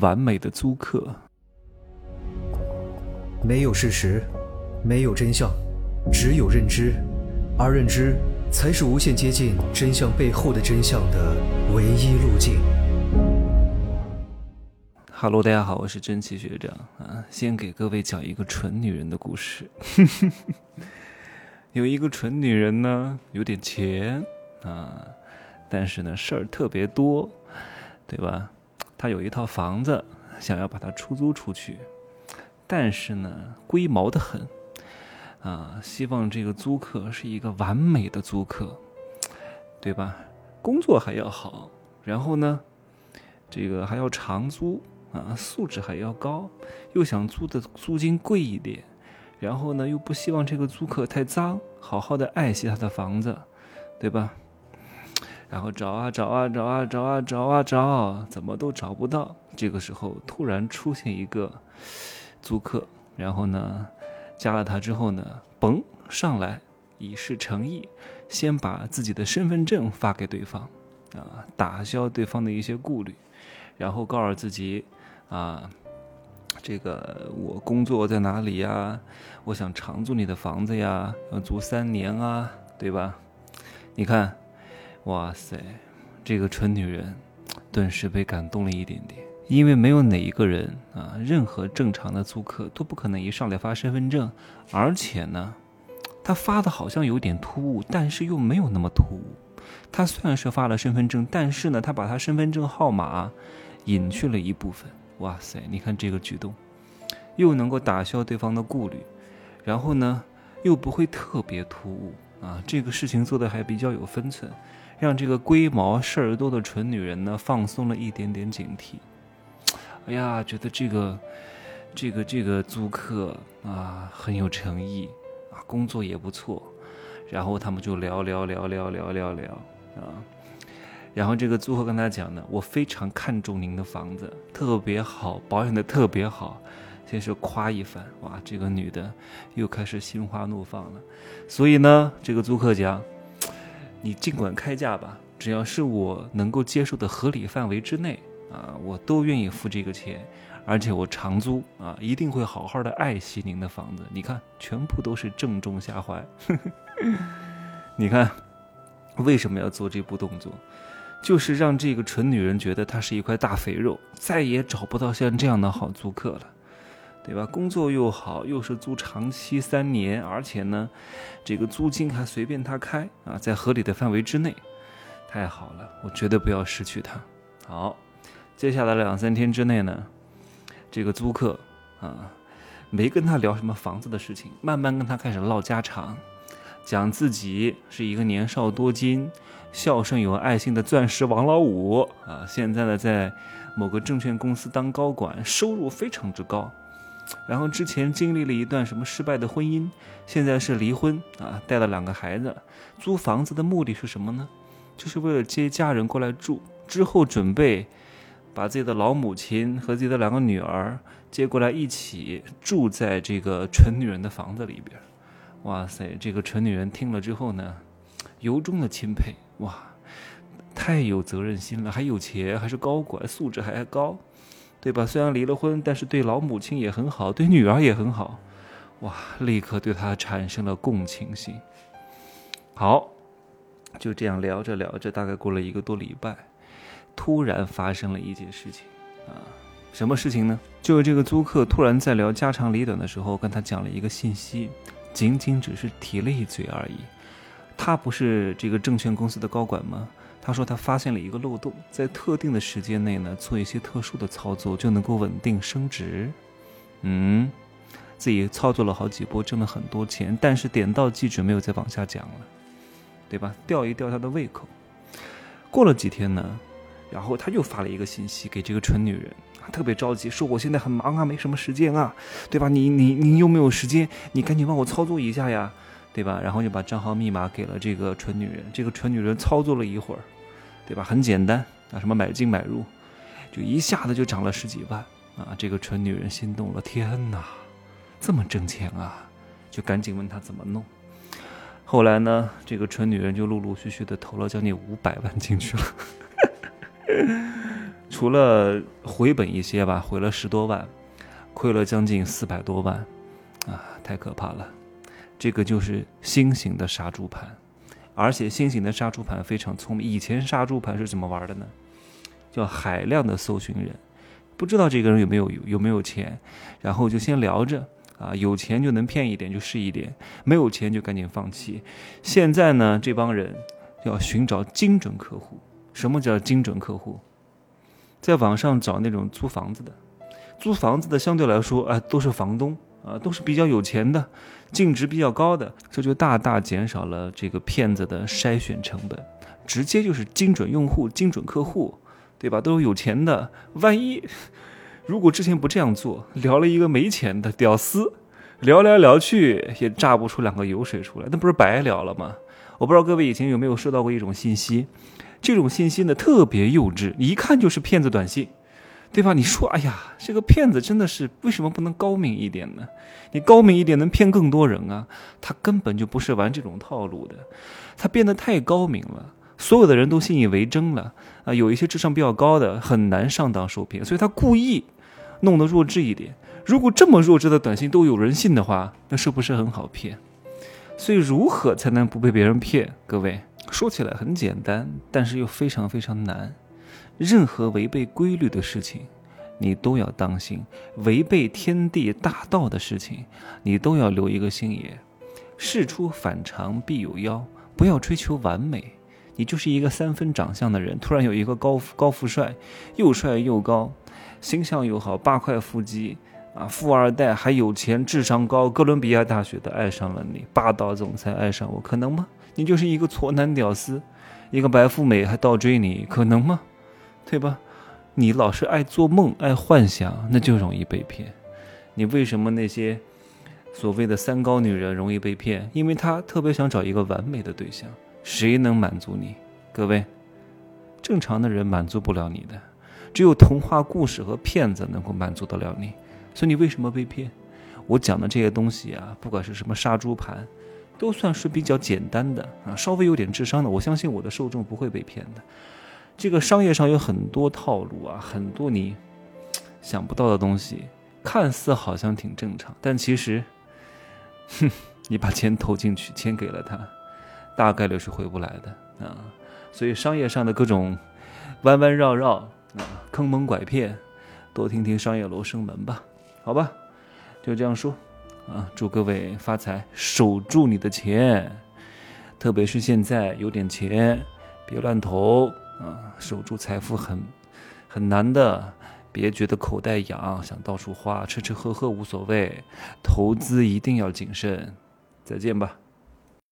完美的租客。没有事实，没有真相，只有认知，而认知才是无限接近真相背后的真相的唯一路径。Hello，大家好，我是真奇学长啊。先给各位讲一个蠢女人的故事。有一个蠢女人呢，有点钱啊，但是呢事儿特别多，对吧？他有一套房子，想要把它出租出去。但是呢，龟毛的很，啊，希望这个租客是一个完美的租客，对吧？工作还要好，然后呢，这个还要长租啊，素质还要高，又想租的租金贵一点，然后呢，又不希望这个租客太脏，好好的爱惜他的房子，对吧？然后找啊找啊找啊找啊找啊找，怎么都找不到。这个时候突然出现一个。租客，然后呢，加了他之后呢，嘣上来，以示诚意，先把自己的身份证发给对方，啊，打消对方的一些顾虑，然后告诉自己，啊，这个我工作在哪里呀？我想长租你的房子呀，要租三年啊，对吧？你看，哇塞，这个蠢女人，顿时被感动了一点点。因为没有哪一个人啊，任何正常的租客都不可能一上来发身份证，而且呢，他发的好像有点突兀，但是又没有那么突兀。他虽然是发了身份证，但是呢，他把他身份证号码隐去了一部分。哇塞，你看这个举动，又能够打消对方的顾虑，然后呢，又不会特别突兀啊，这个事情做的还比较有分寸，让这个龟毛事儿多的蠢女人呢放松了一点点警惕。哎呀，觉得这个，这个这个租客啊很有诚意啊，工作也不错，然后他们就聊聊聊聊聊聊聊啊，然后这个租客跟他讲呢，我非常看重您的房子，特别好，保养的特别好，先是夸一番，哇，这个女的又开始心花怒放了，所以呢，这个租客讲，你尽管开价吧，只要是我能够接受的合理范围之内。啊，我都愿意付这个钱，而且我长租啊，一定会好好的爱惜您的房子。你看，全部都是正中下怀。你看，为什么要做这步动作？就是让这个蠢女人觉得她是一块大肥肉，再也找不到像这样的好租客了，对吧？工作又好，又是租长期三年，而且呢，这个租金还随便他开啊，在合理的范围之内，太好了，我绝对不要失去他。好。接下来两三天之内呢，这个租客啊，没跟他聊什么房子的事情，慢慢跟他开始唠家常，讲自己是一个年少多金、孝顺有爱心的钻石王老五啊，现在呢在某个证券公司当高管，收入非常之高。然后之前经历了一段什么失败的婚姻，现在是离婚啊，带了两个孩子。租房子的目的是什么呢？就是为了接家人过来住，之后准备。把自己的老母亲和自己的两个女儿接过来，一起住在这个蠢女人的房子里边。哇塞，这个蠢女人听了之后呢，由衷的钦佩。哇，太有责任心了，还有钱，还是高管，素质还高，对吧？虽然离了婚，但是对老母亲也很好，对女儿也很好。哇，立刻对他产生了共情心。好，就这样聊着聊着，大概过了一个多礼拜。突然发生了一件事情，啊，什么事情呢？就是这个租客突然在聊家长里短的时候，跟他讲了一个信息，仅仅只是提了一嘴而已。他不是这个证券公司的高管吗？他说他发现了一个漏洞，在特定的时间内呢，做一些特殊的操作就能够稳定升值。嗯，自己操作了好几波，挣了很多钱，但是点到即止，没有再往下讲了，对吧？吊一吊他的胃口。过了几天呢？然后他又发了一个信息给这个蠢女人，特别着急，说我现在很忙啊，没什么时间啊，对吧？你你你有没有时间？你赶紧帮我操作一下呀，对吧？然后就把账号密码给了这个蠢女人，这个蠢女人操作了一会儿，对吧？很简单啊，什么买进买入，就一下子就涨了十几万啊！这个蠢女人心动了，天哪，这么挣钱啊！就赶紧问他怎么弄。后来呢，这个蠢女人就陆陆续续的投了将近五百万进去了。除了回本一些吧，回了十多万，亏了将近四百多万，啊，太可怕了！这个就是新型的杀猪盘，而且新型的杀猪盘非常聪明。以前杀猪盘是怎么玩的呢？叫海量的搜寻人，不知道这个人有没有有没有钱，然后就先聊着啊，有钱就能骗一点就是一点，没有钱就赶紧放弃。现在呢，这帮人要寻找精准客户。什么叫精准客户？在网上找那种租房子的，租房子的相对来说啊，都是房东啊，都是比较有钱的，净值比较高的，这就大大减少了这个骗子的筛选成本，直接就是精准用户、精准客户，对吧？都是有钱的，万一如果之前不这样做，聊了一个没钱的屌丝，聊来聊去也榨不出两个油水出来，那不是白聊了吗？我不知道各位以前有没有收到过一种信息。这种信息呢特别幼稚，一看就是骗子短信，对吧？你说，哎呀，这个骗子真的是为什么不能高明一点呢？你高明一点能骗更多人啊！他根本就不是玩这种套路的，他变得太高明了，所有的人都信以为真了啊！有一些智商比较高的很难上当受骗，所以他故意弄得弱智一点。如果这么弱智的短信都有人信的话，那是不是很好骗？所以如何才能不被别人骗？各位？说起来很简单，但是又非常非常难。任何违背规律的事情，你都要当心；违背天地大道的事情，你都要留一个心眼。事出反常必有妖，不要追求完美。你就是一个三分长相的人，突然有一个高富高富帅，又帅又高，形象又好，八块腹肌啊，富二代还有钱，智商高，哥伦比亚大学的爱上了你，霸道总裁爱上我，可能吗？你就是一个挫男屌丝，一个白富美还倒追你，可能吗？对吧？你老是爱做梦、爱幻想，那就容易被骗。你为什么那些所谓的三高女人容易被骗？因为她特别想找一个完美的对象，谁能满足你？各位，正常的人满足不了你的，只有童话故事和骗子能够满足得了你。所以你为什么被骗？我讲的这些东西啊，不管是什么杀猪盘。都算是比较简单的啊，稍微有点智商的，我相信我的受众不会被骗的。这个商业上有很多套路啊，很多你 想不到的东西，看似好像挺正常，但其实，哼，你把钱投进去，钱给了他，大概率是回不来的啊。所以商业上的各种弯弯绕绕啊，坑蒙拐骗，多听听商业罗生门吧，好吧，就这样说。啊，祝各位发财，守住你的钱，特别是现在有点钱，别乱投啊！守住财富很很难的，别觉得口袋痒，想到处花，吃吃喝喝无所谓，投资一定要谨慎。再见吧。